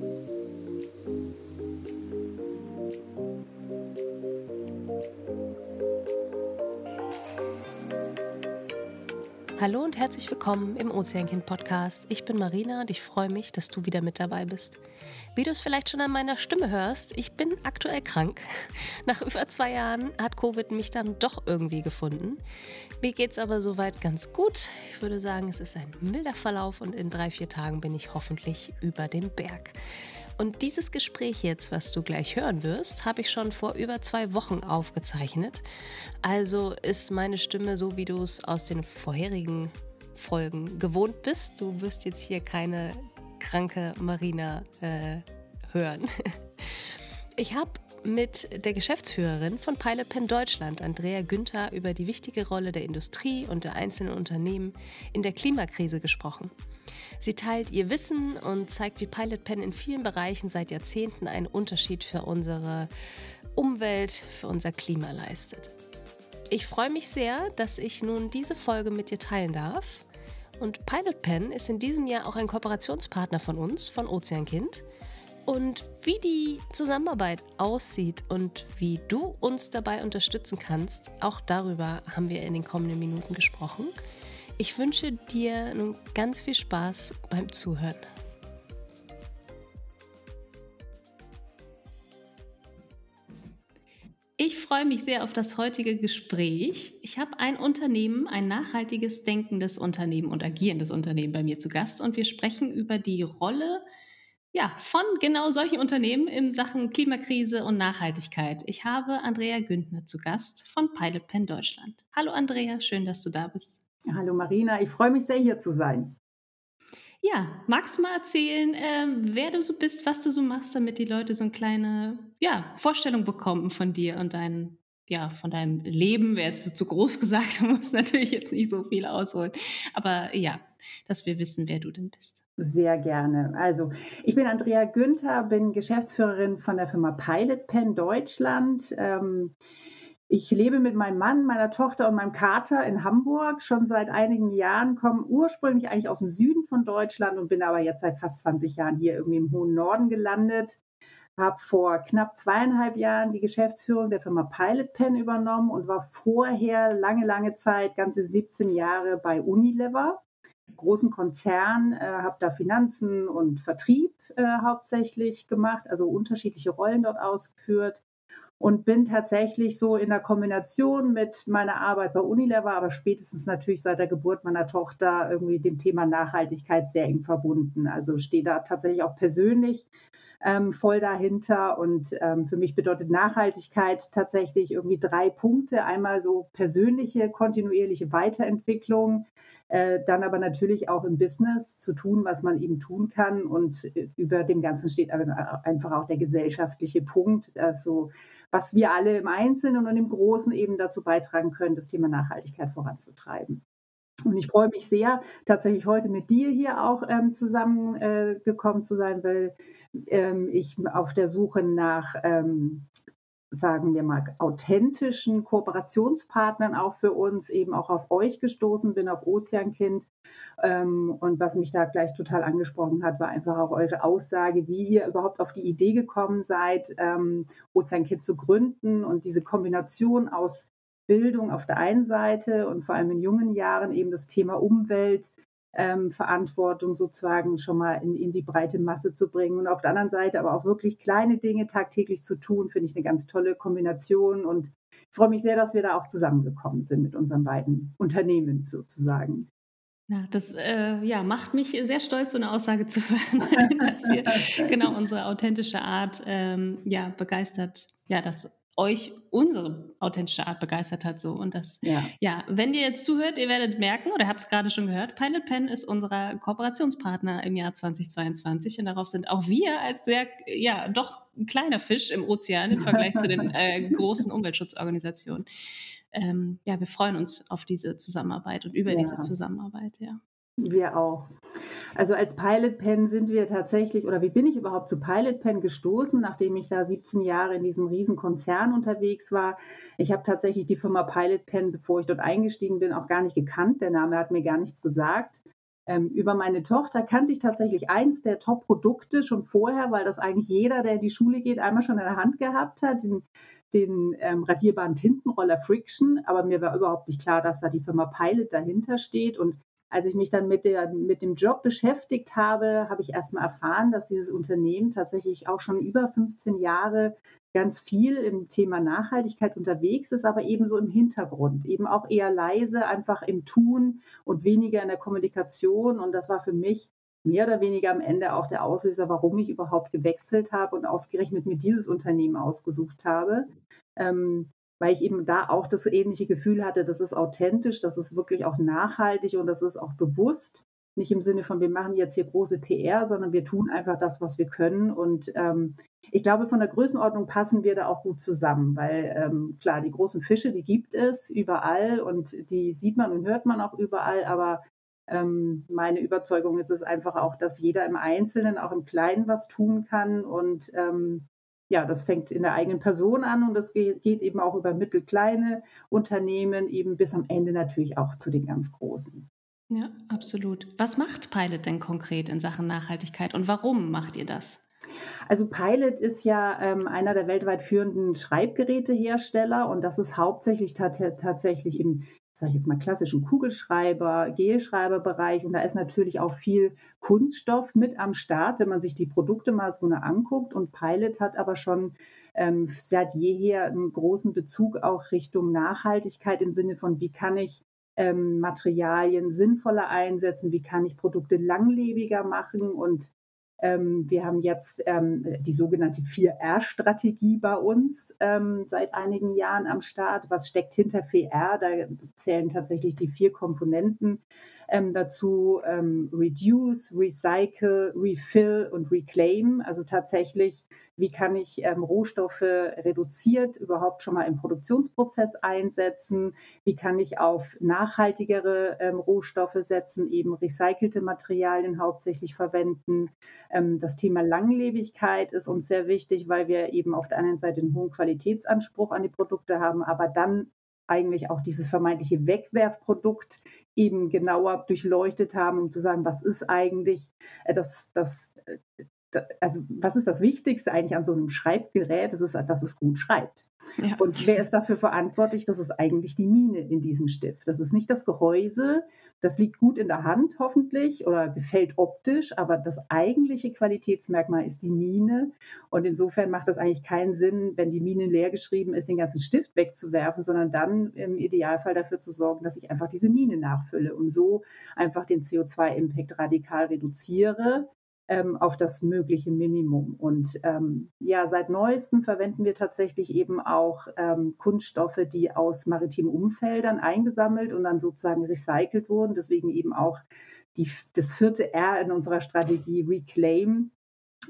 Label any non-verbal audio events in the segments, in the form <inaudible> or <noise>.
Thank you. Hallo und herzlich willkommen im Ozeankind Podcast. Ich bin Marina und ich freue mich, dass du wieder mit dabei bist. Wie du es vielleicht schon an meiner Stimme hörst, ich bin aktuell krank. <laughs> Nach über zwei Jahren hat Covid mich dann doch irgendwie gefunden. Mir geht es aber soweit ganz gut. Ich würde sagen, es ist ein milder Verlauf und in drei, vier Tagen bin ich hoffentlich über dem Berg. Und dieses Gespräch jetzt, was du gleich hören wirst, habe ich schon vor über zwei Wochen aufgezeichnet. Also ist meine Stimme so, wie du es aus den vorherigen Folgen gewohnt bist. Du wirst jetzt hier keine kranke Marina äh, hören. <laughs> Ich habe mit der Geschäftsführerin von Pilot Pen Deutschland, Andrea Günther, über die wichtige Rolle der Industrie und der einzelnen Unternehmen in der Klimakrise gesprochen. Sie teilt ihr Wissen und zeigt, wie Pilot Pen in vielen Bereichen seit Jahrzehnten einen Unterschied für unsere Umwelt, für unser Klima leistet. Ich freue mich sehr, dass ich nun diese Folge mit dir teilen darf. Und Pilot Pen ist in diesem Jahr auch ein Kooperationspartner von uns, von Ozeankind. Und wie die Zusammenarbeit aussieht und wie du uns dabei unterstützen kannst, auch darüber haben wir in den kommenden Minuten gesprochen. Ich wünsche dir nun ganz viel Spaß beim Zuhören. Ich freue mich sehr auf das heutige Gespräch. Ich habe ein Unternehmen, ein nachhaltiges denkendes Unternehmen und agierendes Unternehmen bei mir zu Gast und wir sprechen über die Rolle ja, von genau solchen Unternehmen in Sachen Klimakrise und Nachhaltigkeit. Ich habe Andrea Güntner zu Gast von Pilot Pen Deutschland. Hallo Andrea, schön, dass du da bist. Hallo Marina, ich freue mich sehr, hier zu sein. Ja, magst du mal erzählen, äh, wer du so bist, was du so machst, damit die Leute so eine kleine ja, Vorstellung bekommen von dir und dein, ja, von deinem Leben? Wäre jetzt zu groß <laughs> gesagt, du musst natürlich jetzt nicht so viel ausholen. Aber ja, dass wir wissen, wer du denn bist. Sehr gerne. Also, ich bin Andrea Günther, bin Geschäftsführerin von der Firma Pilot Pen Deutschland. Ähm, ich lebe mit meinem Mann, meiner Tochter und meinem Kater in Hamburg schon seit einigen Jahren, komme ursprünglich eigentlich aus dem Süden von Deutschland und bin aber jetzt seit fast 20 Jahren hier irgendwie im hohen Norden gelandet. Habe vor knapp zweieinhalb Jahren die Geschäftsführung der Firma Pilot Pen übernommen und war vorher lange, lange Zeit, ganze 17 Jahre bei Unilever, großen Konzern, äh, habe da Finanzen und Vertrieb äh, hauptsächlich gemacht, also unterschiedliche Rollen dort ausgeführt und bin tatsächlich so in der Kombination mit meiner Arbeit bei Unilever, aber spätestens natürlich seit der Geburt meiner Tochter irgendwie dem Thema Nachhaltigkeit sehr eng verbunden. Also stehe da tatsächlich auch persönlich ähm, voll dahinter und ähm, für mich bedeutet Nachhaltigkeit tatsächlich irgendwie drei Punkte. Einmal so persönliche, kontinuierliche Weiterentwicklung, äh, dann aber natürlich auch im Business zu tun, was man eben tun kann. Und äh, über dem Ganzen steht einfach auch der gesellschaftliche Punkt, also was wir alle im Einzelnen und im Großen eben dazu beitragen können, das Thema Nachhaltigkeit voranzutreiben. Und ich freue mich sehr, tatsächlich heute mit dir hier auch ähm, zusammengekommen äh, zu sein, weil ähm, ich auf der Suche nach ähm, sagen wir mal, authentischen Kooperationspartnern auch für uns, eben auch auf euch gestoßen bin, auf Ozeankind. Ähm, und was mich da gleich total angesprochen hat, war einfach auch eure Aussage, wie ihr überhaupt auf die Idee gekommen seid, ähm, Ozeankind zu gründen und diese Kombination aus Bildung auf der einen Seite und vor allem in jungen Jahren eben das Thema Umwelt, ähm, Verantwortung sozusagen schon mal in, in die breite Masse zu bringen. Und auf der anderen Seite aber auch wirklich kleine Dinge tagtäglich zu tun, finde ich eine ganz tolle Kombination. Und ich freue mich sehr, dass wir da auch zusammengekommen sind mit unseren beiden Unternehmen sozusagen. Ja, das äh, ja, macht mich sehr stolz, so eine Aussage zu <laughs> hören, dass ihr genau unsere authentische Art ähm, ja, begeistert, ja, das euch unsere authentische Art begeistert hat. So. Und das, ja. ja, wenn ihr jetzt zuhört, ihr werdet merken, oder habt es gerade schon gehört, Pilot Pen ist unser Kooperationspartner im Jahr 2022 und darauf sind auch wir als sehr, ja, doch ein kleiner Fisch im Ozean im Vergleich zu den <laughs> äh, großen Umweltschutzorganisationen. Ähm, ja, wir freuen uns auf diese Zusammenarbeit und über ja. diese Zusammenarbeit, ja. Wir auch. Also als Pilot Pen sind wir tatsächlich, oder wie bin ich überhaupt zu Pilot Pen gestoßen, nachdem ich da 17 Jahre in diesem riesen Konzern unterwegs war. Ich habe tatsächlich die Firma Pilot Pen, bevor ich dort eingestiegen bin, auch gar nicht gekannt. Der Name hat mir gar nichts gesagt. ähm, über meine Tochter kannte ich tatsächlich eins der Top-Produkte schon vorher, weil das eigentlich jeder, der in die Schule geht, einmal schon in der Hand gehabt hat. Den, den ähm, radierbaren Tintenroller Friction, aber mir war überhaupt nicht klar, dass da die Firma Pilot dahinter steht. Und als ich mich dann mit, der, mit dem Job beschäftigt habe, habe ich erstmal erfahren, dass dieses Unternehmen tatsächlich auch schon über 15 Jahre ganz viel im Thema Nachhaltigkeit unterwegs ist, aber ebenso im Hintergrund, eben auch eher leise, einfach im Tun und weniger in der Kommunikation. Und das war für mich mehr oder weniger am Ende auch der Auslöser, warum ich überhaupt gewechselt habe und ausgerechnet mir dieses Unternehmen ausgesucht habe. Ähm, weil ich eben da auch das ähnliche Gefühl hatte, das ist authentisch, das ist wirklich auch nachhaltig und das ist auch bewusst. Nicht im Sinne von, wir machen jetzt hier große PR, sondern wir tun einfach das, was wir können. Und ähm, ich glaube, von der Größenordnung passen wir da auch gut zusammen, weil ähm, klar, die großen Fische, die gibt es überall und die sieht man und hört man auch überall, aber ähm, meine Überzeugung ist es einfach auch, dass jeder im Einzelnen, auch im Kleinen was tun kann und ähm, ja, das fängt in der eigenen Person an und das geht, geht eben auch über mittelkleine Unternehmen, eben bis am Ende natürlich auch zu den ganz großen. Ja, absolut. Was macht Pilot denn konkret in Sachen Nachhaltigkeit und warum macht ihr das? Also Pilot ist ja ähm, einer der weltweit führenden Schreibgerätehersteller und das ist hauptsächlich tatsächlich im sage ich jetzt mal, klassischen Kugelschreiber, Gelschreiberbereich. Und da ist natürlich auch viel Kunststoff mit am Start, wenn man sich die Produkte mal so anguckt. Und Pilot hat aber schon ähm, seit jeher einen großen Bezug auch Richtung Nachhaltigkeit im Sinne von, wie kann ich ähm, Materialien sinnvoller einsetzen, wie kann ich Produkte langlebiger machen und wir haben jetzt ähm, die sogenannte 4R-Strategie bei uns ähm, seit einigen Jahren am Start. Was steckt hinter 4R? Da zählen tatsächlich die vier Komponenten ähm, dazu ähm, Reduce, Recycle, Refill und Reclaim. Also tatsächlich, wie kann ich ähm, Rohstoffe reduziert überhaupt schon mal im Produktionsprozess einsetzen? Wie kann ich auf nachhaltigere ähm, Rohstoffe setzen, eben recycelte Materialien hauptsächlich verwenden? Ähm, das Thema Langlebigkeit ist uns sehr wichtig, weil wir eben auf der einen Seite einen hohen Qualitätsanspruch an die Produkte haben, aber dann eigentlich auch dieses vermeintliche Wegwerfprodukt eben genauer durchleuchtet haben, um zu sagen, was ist eigentlich äh, das, das, äh, also was ist das Wichtigste eigentlich an so einem Schreibgerät? Das ist, dass es gut schreibt. Ja. Und wer ist dafür verantwortlich? Das ist eigentlich die Mine in diesem Stift. Das ist nicht das Gehäuse. Das liegt gut in der Hand hoffentlich oder gefällt optisch, aber das eigentliche Qualitätsmerkmal ist die Mine. Und insofern macht das eigentlich keinen Sinn, wenn die Mine leer geschrieben ist, den ganzen Stift wegzuwerfen, sondern dann im Idealfall dafür zu sorgen, dass ich einfach diese Mine nachfülle und so einfach den CO2-Impact radikal reduziere ähm, auf das mögliche Minimum. Und ähm, ja, seit neuestem verwenden wir tatsächlich eben auch ähm, Kunststoffe, die aus maritimen Umfeldern eingesammelt und dann sozusagen recycelt wurden. Deswegen eben auch die, das vierte R in unserer Strategie Reclaim.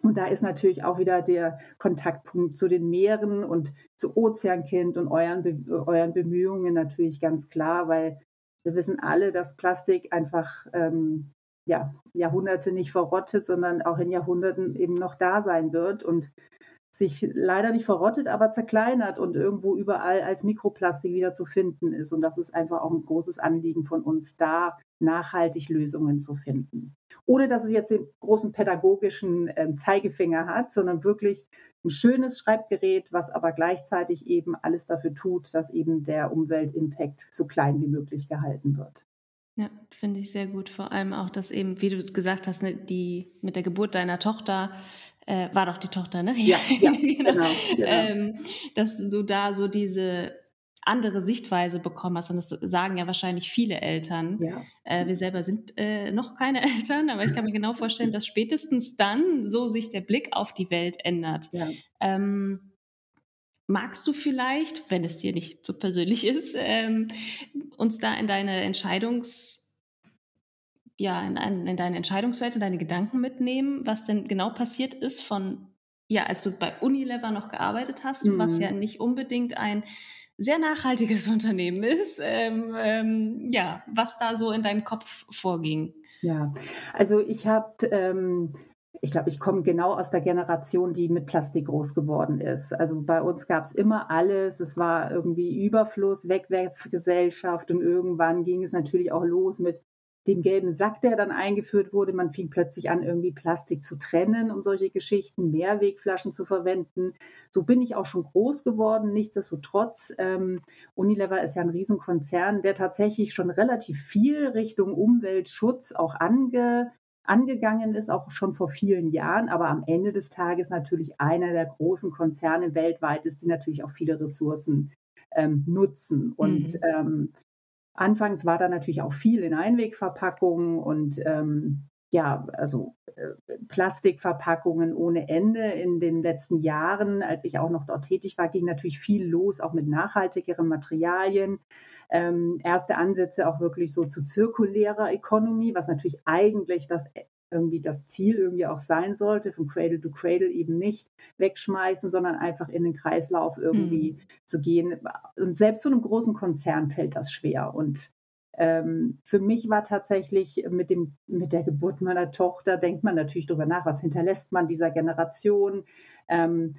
Und da ist natürlich auch wieder der Kontaktpunkt zu den Meeren und zu Ozeankind und euren, Be euren Bemühungen natürlich ganz klar, weil wir wissen alle, dass Plastik einfach ähm, ja, Jahrhunderte nicht verrottet, sondern auch in Jahrhunderten eben noch da sein wird und sich leider nicht verrottet, aber zerkleinert und irgendwo überall als Mikroplastik wieder zu finden ist. Und das ist einfach auch ein großes Anliegen von uns, da nachhaltig Lösungen zu finden. Ohne dass es jetzt den großen pädagogischen äh, Zeigefinger hat, sondern wirklich ein schönes Schreibgerät, was aber gleichzeitig eben alles dafür tut, dass eben der Umweltimpact so klein wie möglich gehalten wird. Ja, finde ich sehr gut. Vor allem auch, dass eben, wie du gesagt hast, ne, die mit der Geburt deiner Tochter äh, war doch die Tochter, ne? <laughs> Ja, ja genau. genau. Ähm, dass du da so diese andere Sichtweise bekommen hast. Und das sagen ja wahrscheinlich viele Eltern. Ja. Äh, wir selber sind äh, noch keine <laughs> Eltern, aber ich kann mir genau vorstellen, dass spätestens dann so sich der Blick auf die Welt ändert. Ja. Ähm, Magst du vielleicht, wenn es dir nicht so persönlich ist, ähm, uns da in deine Entscheidungs, ja, in, in deine Entscheidungswerte, deine Gedanken mitnehmen, was denn genau passiert ist von, ja, als du bei Unilever noch gearbeitet hast, mhm. was ja nicht unbedingt ein sehr nachhaltiges <laughs> Unternehmen ist, ähm, ähm, ja, was da so in deinem Kopf vorging. Ja, also ich habe ähm, ich glaube, ich komme genau aus der Generation, die mit Plastik groß geworden ist. Also bei uns gab es immer alles. Es war irgendwie Überfluss, Wegwerfgesellschaft und irgendwann ging es natürlich auch los mit dem gelben Sack, der dann eingeführt wurde. Man fing plötzlich an, irgendwie Plastik zu trennen, um solche Geschichten, Mehrwegflaschen zu verwenden. So bin ich auch schon groß geworden. Nichtsdestotrotz, ähm, Unilever ist ja ein Riesenkonzern, der tatsächlich schon relativ viel Richtung Umweltschutz auch ange, angegangen ist, auch schon vor vielen Jahren, aber am Ende des Tages natürlich einer der großen Konzerne weltweit ist, die natürlich auch viele Ressourcen ähm, nutzen. Und mhm. ähm, anfangs war da natürlich auch viel in Einwegverpackungen und ähm, ja, also äh, Plastikverpackungen ohne Ende. In den letzten Jahren, als ich auch noch dort tätig war, ging natürlich viel los, auch mit nachhaltigeren Materialien. Ähm, erste Ansätze auch wirklich so zu zirkulärer Economy, was natürlich eigentlich das äh, irgendwie das Ziel irgendwie auch sein sollte, von Cradle to Cradle eben nicht wegschmeißen, sondern einfach in den Kreislauf irgendwie mhm. zu gehen. Und selbst so einem großen Konzern fällt das schwer. Und ähm, für mich war tatsächlich mit, dem, mit der Geburt meiner Tochter, denkt man natürlich darüber nach, was hinterlässt man dieser Generation. Ähm,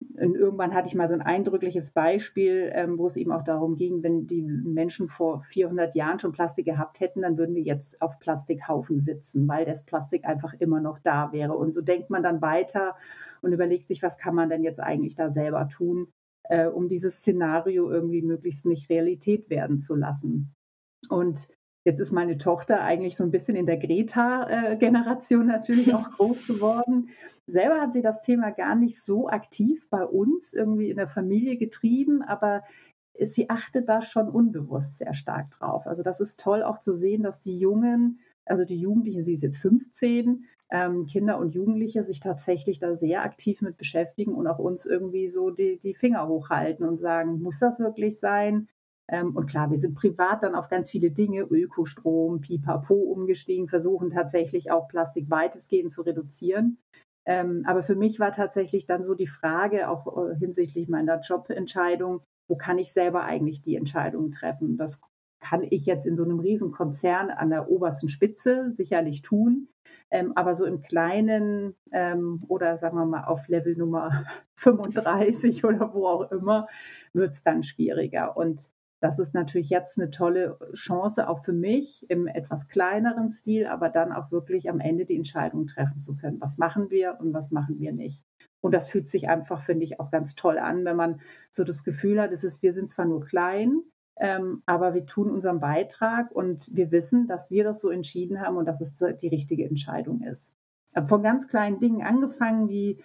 und irgendwann hatte ich mal so ein eindrückliches Beispiel, ähm, wo es eben auch darum ging, wenn die Menschen vor 400 Jahren schon Plastik gehabt hätten, dann würden wir jetzt auf Plastikhaufen sitzen, weil das Plastik einfach immer noch da wäre. Und so denkt man dann weiter und überlegt sich, was kann man denn jetzt eigentlich da selber tun, äh, um dieses Szenario irgendwie möglichst nicht Realität werden zu lassen. Und Jetzt ist meine Tochter eigentlich so ein bisschen in der Greta-Generation natürlich auch <laughs> groß geworden. Selber hat sie das Thema gar nicht so aktiv bei uns irgendwie in der Familie getrieben, aber sie achtet da schon unbewusst sehr stark drauf. Also das ist toll auch zu sehen, dass die Jungen, also die Jugendlichen, sie ist jetzt 15, ähm, Kinder und Jugendliche sich tatsächlich da sehr aktiv mit beschäftigen und auch uns irgendwie so die, die Finger hochhalten und sagen, muss das wirklich sein? Ähm, und klar, wir sind privat dann auf ganz viele Dinge, Ökostrom, Pipapo umgestiegen, versuchen tatsächlich auch Plastik weitestgehend zu reduzieren. Ähm, aber für mich war tatsächlich dann so die Frage, auch äh, hinsichtlich meiner Jobentscheidung, wo kann ich selber eigentlich die Entscheidungen treffen? Das kann ich jetzt in so einem Riesenkonzern an der obersten Spitze sicherlich tun. Ähm, aber so im Kleinen ähm, oder sagen wir mal auf Level Nummer <laughs> 35 oder wo auch immer, wird es dann schwieriger. Und das ist natürlich jetzt eine tolle Chance auch für mich im etwas kleineren Stil, aber dann auch wirklich am Ende die Entscheidung treffen zu können. Was machen wir und was machen wir nicht? Und das fühlt sich einfach, finde ich, auch ganz toll an, wenn man so das Gefühl hat, es ist, wir sind zwar nur klein, ähm, aber wir tun unseren Beitrag und wir wissen, dass wir das so entschieden haben und dass es die richtige Entscheidung ist. Von ganz kleinen Dingen angefangen, wie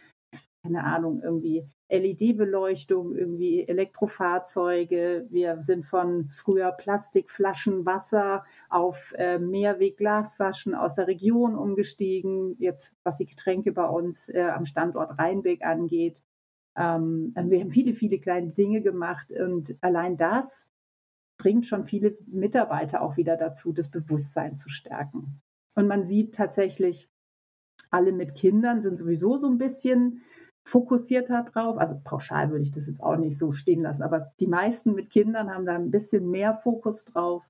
keine Ahnung, irgendwie LED-Beleuchtung, irgendwie Elektrofahrzeuge. Wir sind von früher Plastikflaschen Wasser auf äh, Mehrweg-Glasflaschen aus der Region umgestiegen, jetzt was die Getränke bei uns äh, am Standort Rheinbeck angeht. Ähm, wir haben viele, viele kleine Dinge gemacht und allein das bringt schon viele Mitarbeiter auch wieder dazu, das Bewusstsein zu stärken. Und man sieht tatsächlich, alle mit Kindern sind sowieso so ein bisschen fokussierter drauf. Also pauschal würde ich das jetzt auch nicht so stehen lassen, aber die meisten mit Kindern haben da ein bisschen mehr Fokus drauf.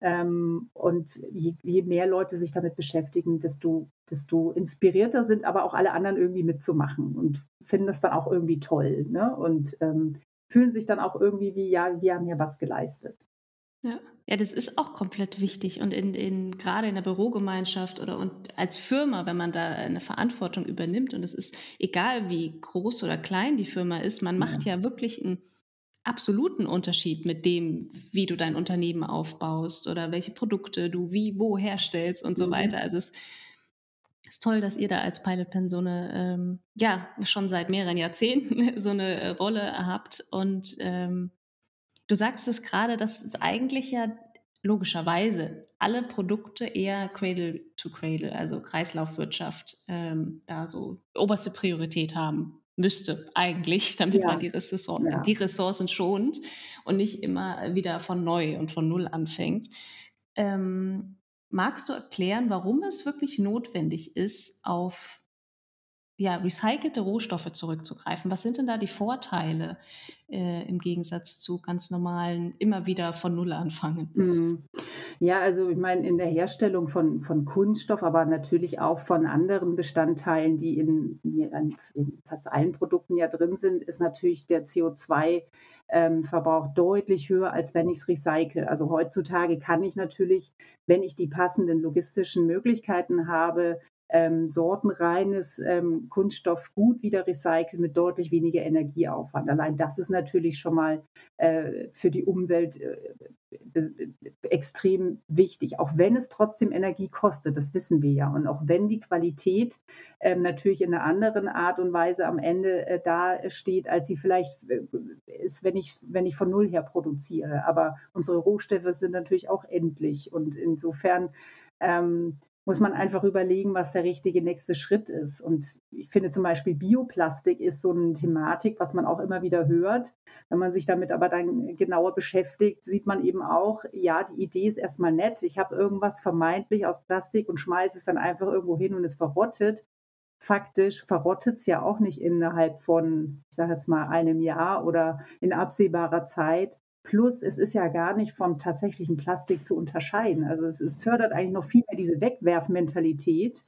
Ähm, und je, je, mehr Leute sich damit beschäftigen, desto, desto inspirierter sind aber auch alle anderen irgendwie mitzumachen und finden das dann auch irgendwie toll ne? und ähm, fühlen sich dann auch irgendwie wie, ja, wir haben ja was geleistet. Ja. ja, das ist auch komplett wichtig. Und in, in, gerade in der Bürogemeinschaft oder und als Firma, wenn man da eine Verantwortung übernimmt, und es ist egal, wie groß oder klein die Firma ist, man macht ja, ja wirklich einen absoluten Unterschied mit dem, wie du dein Unternehmen aufbaust oder welche Produkte du wie wo herstellst und so mhm. weiter. Also es ist toll, dass ihr da als Pilot Pen so eine, ähm, ja, schon seit mehreren Jahrzehnten <laughs> so eine Rolle habt und ähm, Du sagst es gerade, dass es eigentlich ja logischerweise alle Produkte eher Cradle to Cradle, also Kreislaufwirtschaft, ähm, da so oberste Priorität haben müsste eigentlich, <laughs> damit ja. man die, Ressourcen, ja. die Ressourcen schont und nicht immer wieder von neu und von null anfängt. Ähm, magst du erklären, warum es wirklich notwendig ist, auf ja, recycelte Rohstoffe zurückzugreifen. Was sind denn da die Vorteile äh, im Gegensatz zu ganz normalen, immer wieder von Null anfangen? Mhm. Ja, also ich meine, in der Herstellung von, von Kunststoff, aber natürlich auch von anderen Bestandteilen, die in, in fast allen Produkten ja drin sind, ist natürlich der CO2 ähm, Verbrauch deutlich höher, als wenn ich es recycle. Also heutzutage kann ich natürlich, wenn ich die passenden logistischen Möglichkeiten habe, ähm, sortenreines ähm, Kunststoff gut wieder recyceln mit deutlich weniger Energieaufwand. Allein das ist natürlich schon mal äh, für die Umwelt äh, extrem wichtig, auch wenn es trotzdem Energie kostet, das wissen wir ja. Und auch wenn die Qualität äh, natürlich in einer anderen Art und Weise am Ende äh, da als sie vielleicht äh, ist, wenn ich, wenn ich von Null her produziere. Aber unsere Rohstoffe sind natürlich auch endlich. Und insofern ähm, muss man einfach überlegen, was der richtige nächste Schritt ist. Und ich finde zum Beispiel Bioplastik ist so eine Thematik, was man auch immer wieder hört. Wenn man sich damit aber dann genauer beschäftigt, sieht man eben auch, ja, die Idee ist erstmal nett. Ich habe irgendwas vermeintlich aus Plastik und schmeiße es dann einfach irgendwo hin und es verrottet. Faktisch verrottet es ja auch nicht innerhalb von, ich sage jetzt mal, einem Jahr oder in absehbarer Zeit, Plus, es ist ja gar nicht vom tatsächlichen Plastik zu unterscheiden. Also es, es fördert eigentlich noch viel mehr diese Wegwerfmentalität,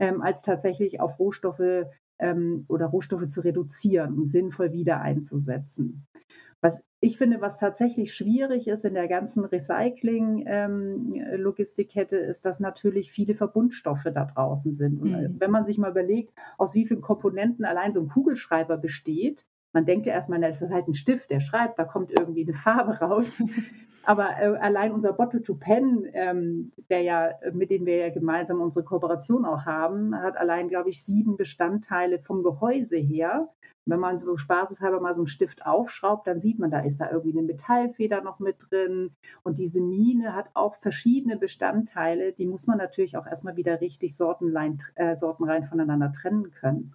ähm, als tatsächlich auf Rohstoffe ähm, oder Rohstoffe zu reduzieren und sinnvoll wieder einzusetzen. Was ich finde, was tatsächlich schwierig ist in der ganzen Recycling-Logistikkette, ähm, ist, dass natürlich viele Verbundstoffe da draußen sind. Und mhm. wenn man sich mal überlegt, aus wie vielen Komponenten allein so ein Kugelschreiber besteht, man denkt ja erstmal, das ist halt ein Stift, der schreibt, da kommt irgendwie eine Farbe raus. <laughs> Aber äh, allein unser Bottle to Pen, ähm, der ja, mit dem wir ja gemeinsam unsere Kooperation auch haben, hat allein, glaube ich, sieben Bestandteile vom Gehäuse her. Wenn man so spaßeshalber mal so einen Stift aufschraubt, dann sieht man, da ist da irgendwie eine Metallfeder noch mit drin. Und diese Mine hat auch verschiedene Bestandteile, die muss man natürlich auch erstmal wieder richtig sortenrein, äh, sortenrein voneinander trennen können.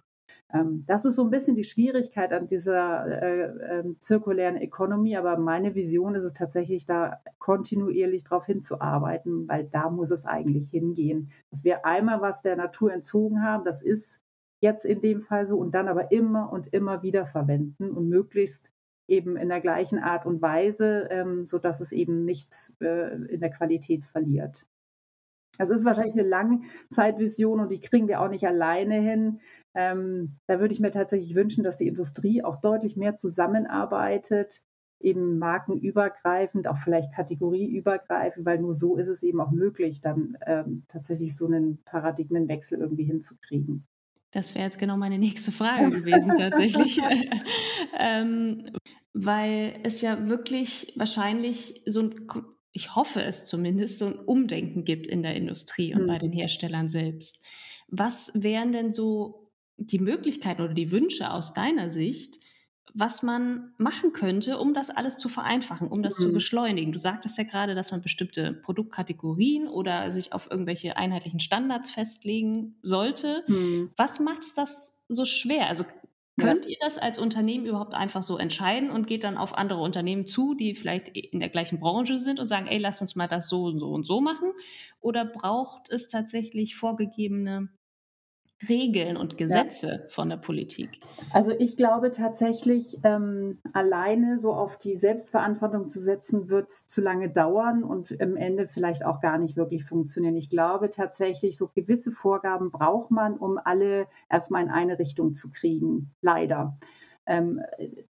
Ähm, das ist so ein bisschen die Schwierigkeit an dieser äh, äh, zirkulären Economy, aber meine Vision ist es tatsächlich, da kontinuierlich darauf hinzuarbeiten, weil da muss es eigentlich hingehen. Dass wir einmal was der Natur entzogen haben, das ist jetzt in dem Fall so, und dann aber immer und immer wieder verwenden und möglichst eben in der gleichen Art und Weise, ähm, sodass es eben nicht äh, in der Qualität verliert. Das ist wahrscheinlich eine Langzeitvision und die kriegen wir auch nicht alleine hin. Ähm, da würde ich mir tatsächlich wünschen, dass die Industrie auch deutlich mehr zusammenarbeitet, eben markenübergreifend, auch vielleicht kategorieübergreifend, weil nur so ist es eben auch möglich, dann ähm, tatsächlich so einen Paradigmenwechsel irgendwie hinzukriegen. Das wäre jetzt genau meine nächste Frage gewesen, tatsächlich. <laughs> ähm, weil es ja wirklich wahrscheinlich so ein, ich hoffe es zumindest, so ein Umdenken gibt in der Industrie und mhm. bei den Herstellern selbst. Was wären denn so die Möglichkeiten oder die Wünsche aus deiner Sicht, was man machen könnte, um das alles zu vereinfachen, um das mhm. zu beschleunigen. Du sagtest ja gerade, dass man bestimmte Produktkategorien oder sich auf irgendwelche einheitlichen Standards festlegen sollte. Mhm. Was macht das so schwer? Also könnt ihr das als Unternehmen überhaupt einfach so entscheiden und geht dann auf andere Unternehmen zu, die vielleicht in der gleichen Branche sind und sagen, ey, lass uns mal das so und so und so machen? Oder braucht es tatsächlich vorgegebene Regeln und Gesetze ja. von der Politik? Also ich glaube tatsächlich, ähm, alleine so auf die Selbstverantwortung zu setzen, wird zu lange dauern und im Ende vielleicht auch gar nicht wirklich funktionieren. Ich glaube tatsächlich, so gewisse Vorgaben braucht man, um alle erstmal in eine Richtung zu kriegen. Leider. Ähm,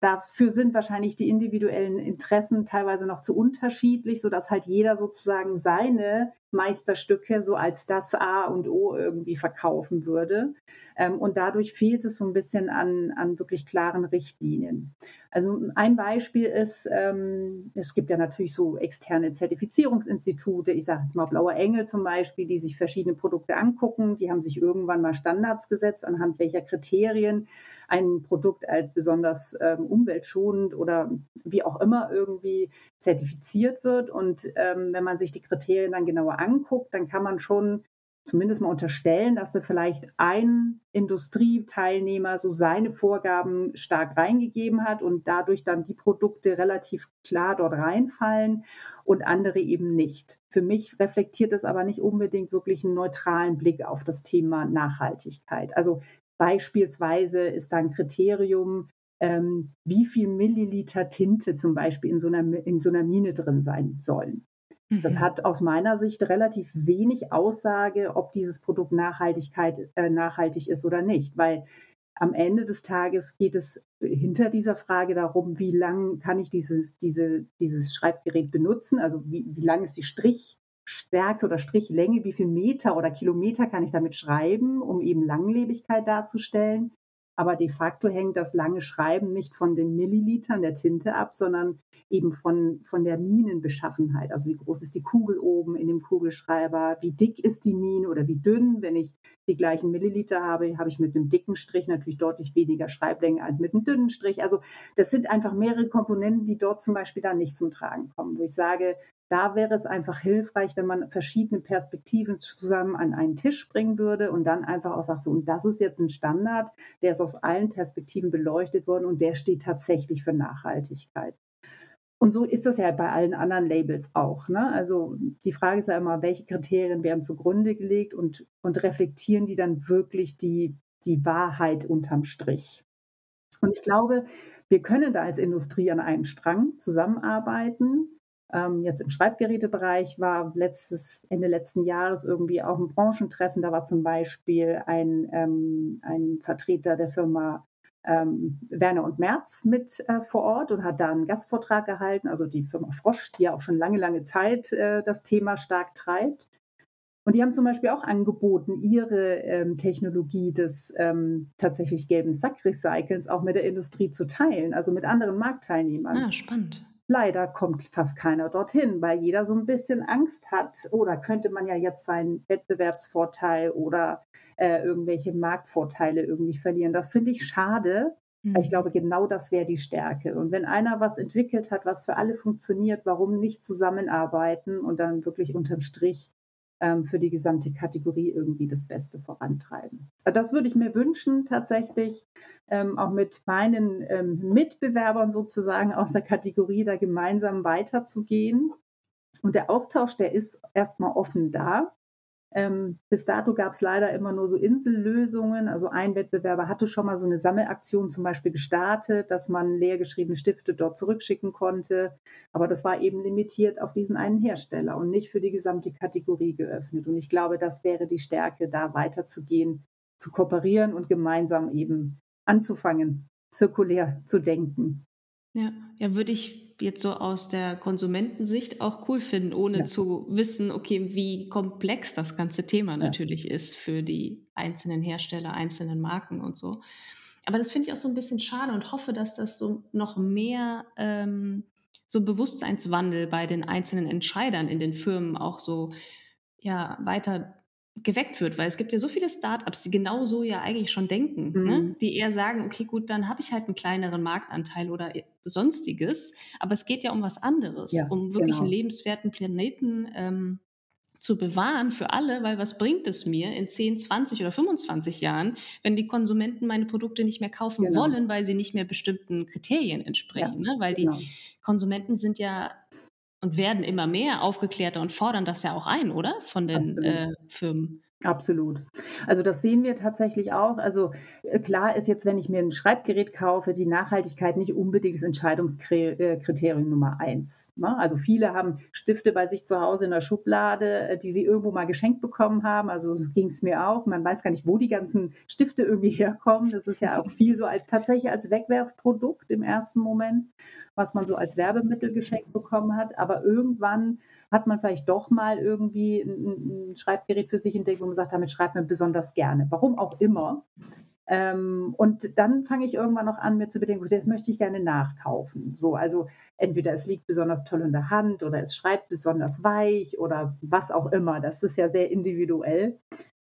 dafür sind wahrscheinlich die individuellen Interessen teilweise noch zu unterschiedlich, sodass halt jeder sozusagen seine Meisterstücke so als das A und O irgendwie verkaufen würde. Ähm, und dadurch fehlt es so ein bisschen an, an wirklich klaren Richtlinien. Also ein Beispiel ist, ähm, es gibt ja natürlich so externe Zertifizierungsinstitute, ich sage jetzt mal Blauer Engel zum Beispiel, die sich verschiedene Produkte angucken. Die haben sich irgendwann mal Standards gesetzt, anhand welcher Kriterien ein Produkt als besonders ähm, umweltschonend oder wie auch immer irgendwie zertifiziert wird. Und ähm, wenn man sich die Kriterien dann genauer anguckt, dann kann man schon zumindest mal unterstellen, dass da vielleicht ein Industrieteilnehmer so seine Vorgaben stark reingegeben hat und dadurch dann die Produkte relativ klar dort reinfallen und andere eben nicht. Für mich reflektiert es aber nicht unbedingt wirklich einen neutralen Blick auf das Thema Nachhaltigkeit. Also beispielsweise ist da ein Kriterium, ähm, wie viel Milliliter Tinte zum Beispiel in so einer, in so einer Mine drin sein sollen. Das mhm. hat aus meiner Sicht relativ wenig Aussage, ob dieses Produkt Nachhaltigkeit, äh, nachhaltig ist oder nicht, weil am Ende des Tages geht es hinter dieser Frage darum, wie lang kann ich dieses, diese, dieses Schreibgerät benutzen, also wie, wie lang ist die Strichstärke oder Strichlänge, wie viel Meter oder Kilometer kann ich damit schreiben, um eben Langlebigkeit darzustellen. Aber de facto hängt das lange Schreiben nicht von den Millilitern der Tinte ab, sondern eben von, von der Minenbeschaffenheit. Also wie groß ist die Kugel oben in dem Kugelschreiber, wie dick ist die Mine oder wie dünn. Wenn ich die gleichen Milliliter habe, habe ich mit einem dicken Strich natürlich deutlich weniger Schreiblänge als mit einem dünnen Strich. Also das sind einfach mehrere Komponenten, die dort zum Beispiel dann nicht zum Tragen kommen, wo ich sage, da wäre es einfach hilfreich, wenn man verschiedene Perspektiven zusammen an einen Tisch bringen würde und dann einfach auch sagt, so, und das ist jetzt ein Standard, der ist aus allen Perspektiven beleuchtet worden und der steht tatsächlich für Nachhaltigkeit. Und so ist das ja bei allen anderen Labels auch. Ne? Also die Frage ist ja immer, welche Kriterien werden zugrunde gelegt und, und reflektieren die dann wirklich die, die Wahrheit unterm Strich? Und ich glaube, wir können da als Industrie an einem Strang zusammenarbeiten ähm, jetzt im Schreibgerätebereich war letztes, Ende letzten Jahres irgendwie auch ein Branchentreffen. Da war zum Beispiel ein, ähm, ein Vertreter der Firma ähm, Werner und Merz mit äh, vor Ort und hat da einen Gastvortrag gehalten. Also die Firma Frosch, die ja auch schon lange, lange Zeit äh, das Thema stark treibt. Und die haben zum Beispiel auch angeboten, ihre ähm, Technologie des ähm, tatsächlich gelben Sackrecyclens auch mit der Industrie zu teilen, also mit anderen Marktteilnehmern. Ah, spannend. Leider kommt fast keiner dorthin, weil jeder so ein bisschen Angst hat. Oder könnte man ja jetzt seinen Wettbewerbsvorteil oder äh, irgendwelche Marktvorteile irgendwie verlieren. Das finde ich schade. Mhm. Ich glaube, genau das wäre die Stärke. Und wenn einer was entwickelt hat, was für alle funktioniert, warum nicht zusammenarbeiten und dann wirklich unterm Strich ähm, für die gesamte Kategorie irgendwie das Beste vorantreiben. Das würde ich mir wünschen, tatsächlich ähm, auch mit meinen ähm, Mitbewerbern sozusagen aus der Kategorie da gemeinsam weiterzugehen. Und der Austausch, der ist erstmal offen da. Ähm, bis dato gab es leider immer nur so Insellösungen. Also ein Wettbewerber hatte schon mal so eine Sammelaktion zum Beispiel gestartet, dass man leergeschriebene Stifte dort zurückschicken konnte. Aber das war eben limitiert auf diesen einen Hersteller und nicht für die gesamte Kategorie geöffnet. Und ich glaube, das wäre die Stärke, da weiterzugehen, zu kooperieren und gemeinsam eben anzufangen, zirkulär zu denken. Ja, ja, würde ich jetzt so aus der Konsumentensicht auch cool finden, ohne ja. zu wissen, okay, wie komplex das ganze Thema ja. natürlich ist für die einzelnen Hersteller, einzelnen Marken und so. Aber das finde ich auch so ein bisschen schade und hoffe, dass das so noch mehr ähm, so Bewusstseinswandel bei den einzelnen Entscheidern in den Firmen auch so ja, weiter geweckt wird, weil es gibt ja so viele Startups, die genau so ja eigentlich schon denken, ne? mhm. ne? die eher sagen, okay, gut, dann habe ich halt einen kleineren Marktanteil oder sonstiges, aber es geht ja um was anderes, ja, um wirklich genau. einen lebenswerten Planeten ähm, zu bewahren für alle, weil was bringt es mir in 10, 20 oder 25 Jahren, wenn die Konsumenten meine Produkte nicht mehr kaufen genau. wollen, weil sie nicht mehr bestimmten Kriterien entsprechen, ja, ne? weil genau. die Konsumenten sind ja und werden immer mehr aufgeklärter und fordern das ja auch ein, oder? Von den äh, Firmen. Absolut. Also das sehen wir tatsächlich auch. Also äh, klar ist jetzt, wenn ich mir ein Schreibgerät kaufe, die Nachhaltigkeit nicht unbedingt das Entscheidungskriterium Nummer eins. Ne? Also viele haben Stifte bei sich zu Hause in der Schublade, äh, die sie irgendwo mal geschenkt bekommen haben. Also so ging es mir auch. Man weiß gar nicht, wo die ganzen Stifte irgendwie herkommen. Das ist ja auch <laughs> viel so als, tatsächlich als Wegwerfprodukt im ersten Moment was man so als Werbemittel geschenkt bekommen hat. Aber irgendwann hat man vielleicht doch mal irgendwie ein, Schreibgerät für sich entdeckt, wo man sagt, damit schreibt man besonders gerne. Warum auch immer. Ähm, und dann fange ich irgendwann noch an, mir zu bedenken, das möchte ich gerne nachkaufen. So, also entweder es liegt besonders toll in der Hand oder es schreibt besonders weich oder was auch immer. Das ist ja sehr individuell.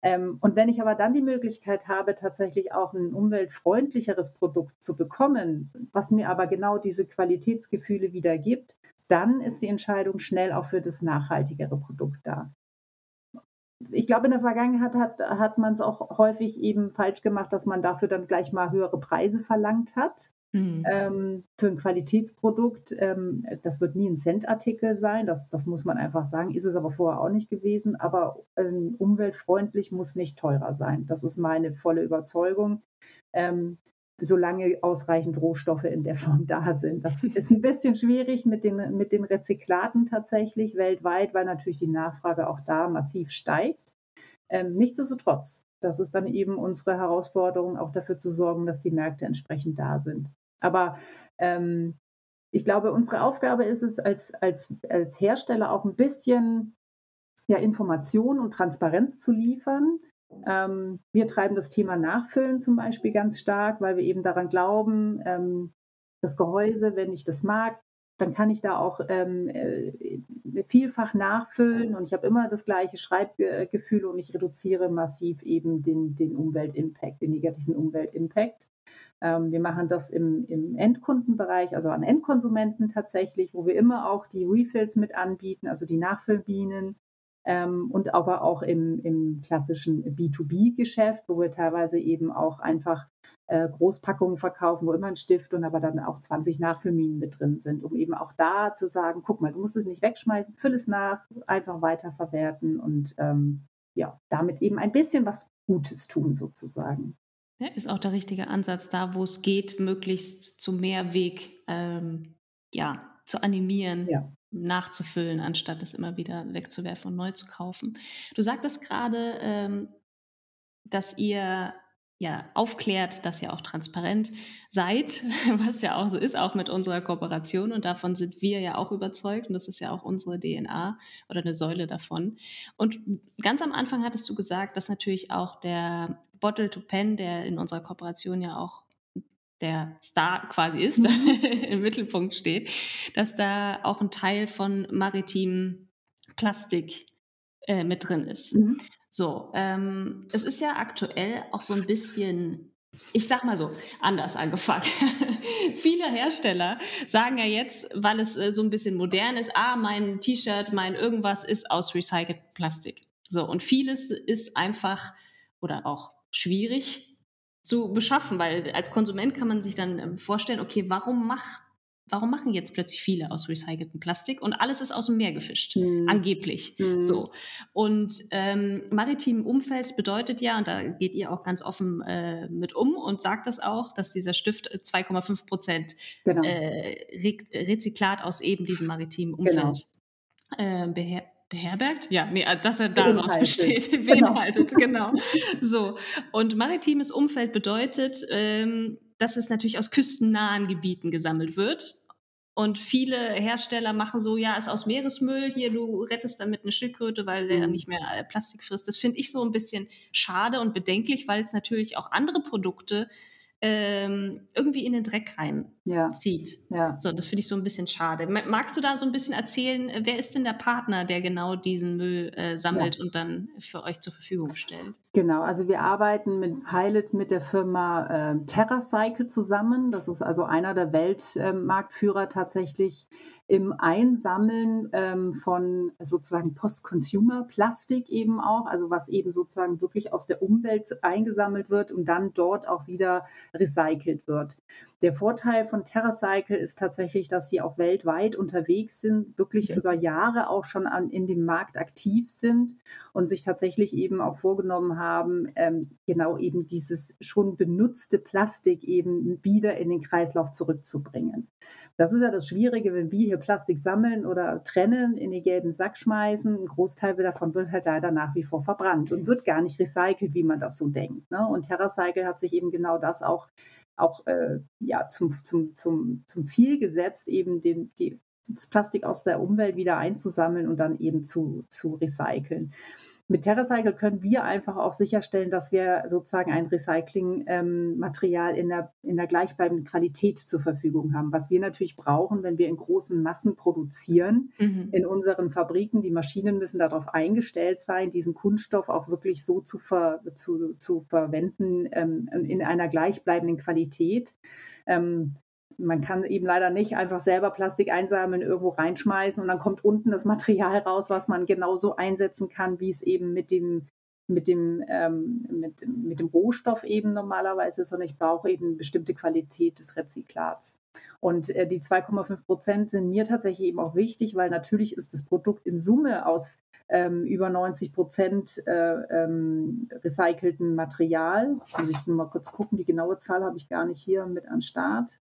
Ähm, und wenn ich aber dann die Möglichkeit habe, tatsächlich auch ein umweltfreundlicheres Produkt zu bekommen, was mir aber genau diese Qualitätsgefühle wieder gibt, dann ist die Entscheidung schnell auch für das nachhaltigere Produkt da. Ich glaube, in der Vergangenheit hat, hat man es auch häufig eben falsch gemacht, dass man dafür dann gleich mal höhere Preise verlangt hat. Mhm. Ähm, für ein Qualitätsprodukt. Ähm, das wird nie ein Centartikel sein, das, das muss man einfach sagen. Ist es aber vorher auch nicht gewesen. Aber ähm, umweltfreundlich muss nicht teurer sein. Das ist meine volle Überzeugung. Ähm, solange ausreichend Rohstoffe in der Form da sind. Das <laughs> ist ein bisschen schwierig mit den, mit den Rezyklaten tatsächlich weltweit, weil natürlich die Nachfrage auch da massiv steigt. Ähm, nichtsdestotrotz, das ist dann eben unsere Herausforderung, auch dafür zu sorgen, dass die Märkte entsprechend da sind. Aber ähm, ich glaube, unsere Aufgabe ist es, als, als, als Hersteller auch ein bisschen ja, Information und Transparenz zu liefern. Ähm, wir treiben das Thema Nachfüllen zum Beispiel ganz stark, weil wir eben daran glauben, ähm, das Gehäuse, wenn ich das mag, dann kann ich da auch ähm, äh, vielfach nachfüllen und ich habe immer das gleiche Schreibgefühl und ich reduziere massiv eben den, den Umweltimpact, den negativen Umweltimpact. Ähm, wir machen das im, im Endkundenbereich, also an Endkonsumenten tatsächlich, wo wir immer auch die Refills mit anbieten, also die Nachfüllbienen. Ähm, und aber auch im, im klassischen B2B-Geschäft, wo wir teilweise eben auch einfach Großpackungen verkaufen, wo immer ein Stift und aber dann auch 20 Nachfüllminen mit drin sind, um eben auch da zu sagen, guck mal, du musst es nicht wegschmeißen, füll es nach, einfach weiterverwerten und ähm, ja, damit eben ein bisschen was Gutes tun sozusagen. Ja, ist auch der richtige Ansatz, da wo es geht, möglichst zu Mehrweg ähm, ja, zu animieren, ja. nachzufüllen, anstatt es immer wieder wegzuwerfen und neu zu kaufen. Du sagtest gerade, ähm, dass ihr ja, aufklärt, dass ihr auch transparent seid, <laughs> was ja auch so ist, auch mit unserer Kooperation. Und davon sind wir ja auch überzeugt. Und das ist ja auch unsere DNA oder eine Säule davon. Und ganz am Anfang hattest du gesagt, dass natürlich auch der Bottle to Pen, der in unserer Kooperation ja auch der Star quasi ist, mhm. <laughs> im Mittelpunkt steht, dass da auch ein Teil von maritimem Plastik äh, mit drin ist. Mhm. So, ähm, es ist ja aktuell auch so ein bisschen, ich sag mal so, anders angefangen. <laughs> Viele Hersteller sagen ja jetzt, weil es äh, so ein bisschen modern ist, ah, mein T-Shirt, mein irgendwas ist aus recyceltem Plastik. So, und vieles ist einfach oder auch schwierig zu beschaffen, weil als Konsument kann man sich dann ähm, vorstellen, okay, warum macht warum machen jetzt plötzlich viele aus recyceltem Plastik und alles ist aus dem Meer gefischt, mhm. angeblich. Mhm. So. Und ähm, maritim Umfeld bedeutet ja, und da geht ihr auch ganz offen äh, mit um und sagt das auch, dass dieser Stift 2,5 Prozent genau. äh, Re Rezyklat aus eben diesem maritimen Umfeld genau. äh, beher beherbergt? Ja, nee, äh, dass er daraus besteht, <laughs> beinhaltet, genau. genau. <laughs> So. Und maritimes Umfeld bedeutet, ähm, dass es natürlich aus küstennahen Gebieten gesammelt wird. Und viele Hersteller machen so, ja, ist aus Meeresmüll, hier, du rettest damit eine Schildkröte, weil der mhm. nicht mehr äh, Plastik frisst. Das finde ich so ein bisschen schade und bedenklich, weil es natürlich auch andere Produkte ähm, irgendwie in den Dreck reinzieht. Ja. ja. So, das finde ich so ein bisschen schade. Magst du da so ein bisschen erzählen, äh, wer ist denn der Partner, der genau diesen Müll äh, sammelt ja. und dann für euch zur Verfügung stellt? Genau, also wir arbeiten mit Pilot mit der Firma äh, TerraCycle zusammen. Das ist also einer der Weltmarktführer äh, tatsächlich im Einsammeln ähm, von sozusagen Post-Consumer-Plastik eben auch, also was eben sozusagen wirklich aus der Umwelt eingesammelt wird und dann dort auch wieder recycelt wird. Der Vorteil von TerraCycle ist tatsächlich, dass sie auch weltweit unterwegs sind, wirklich mhm. über Jahre auch schon an, in dem Markt aktiv sind und sich tatsächlich eben auch vorgenommen haben, ähm, genau eben dieses schon benutzte Plastik eben wieder in den Kreislauf zurückzubringen. Das ist ja das Schwierige, wenn wir hier Plastik sammeln oder trennen, in den gelben Sack schmeißen. Ein Großteil davon wird halt leider nach wie vor verbrannt und wird gar nicht recycelt, wie man das so denkt. Ne? Und TerraCycle hat sich eben genau das auch, auch äh, ja, zum, zum, zum, zum Ziel gesetzt, eben den, die, das Plastik aus der Umwelt wieder einzusammeln und dann eben zu, zu recyceln. Mit TerraCycle können wir einfach auch sicherstellen, dass wir sozusagen ein Recyclingmaterial ähm, in, der, in der gleichbleibenden Qualität zur Verfügung haben. Was wir natürlich brauchen, wenn wir in großen Massen produzieren mhm. in unseren Fabriken. Die Maschinen müssen darauf eingestellt sein, diesen Kunststoff auch wirklich so zu, ver, zu, zu verwenden ähm, in einer gleichbleibenden Qualität. Ähm, man kann eben leider nicht einfach selber Plastik einsammeln, irgendwo reinschmeißen und dann kommt unten das <laughs> Material raus, was man genauso einsetzen kann, wie es eben mit dem mit dem, ähm, mit, mit dem Rohstoff eben normalerweise, sondern ich brauche eben eine bestimmte Qualität des Rezyklats. Und äh, die 2,5 Prozent sind mir tatsächlich eben auch wichtig, weil natürlich ist das Produkt in Summe aus ähm, über 90 Prozent äh, ähm, recycelten Material. Muss ich nur mal kurz gucken, die genaue Zahl habe ich gar nicht hier mit am Start.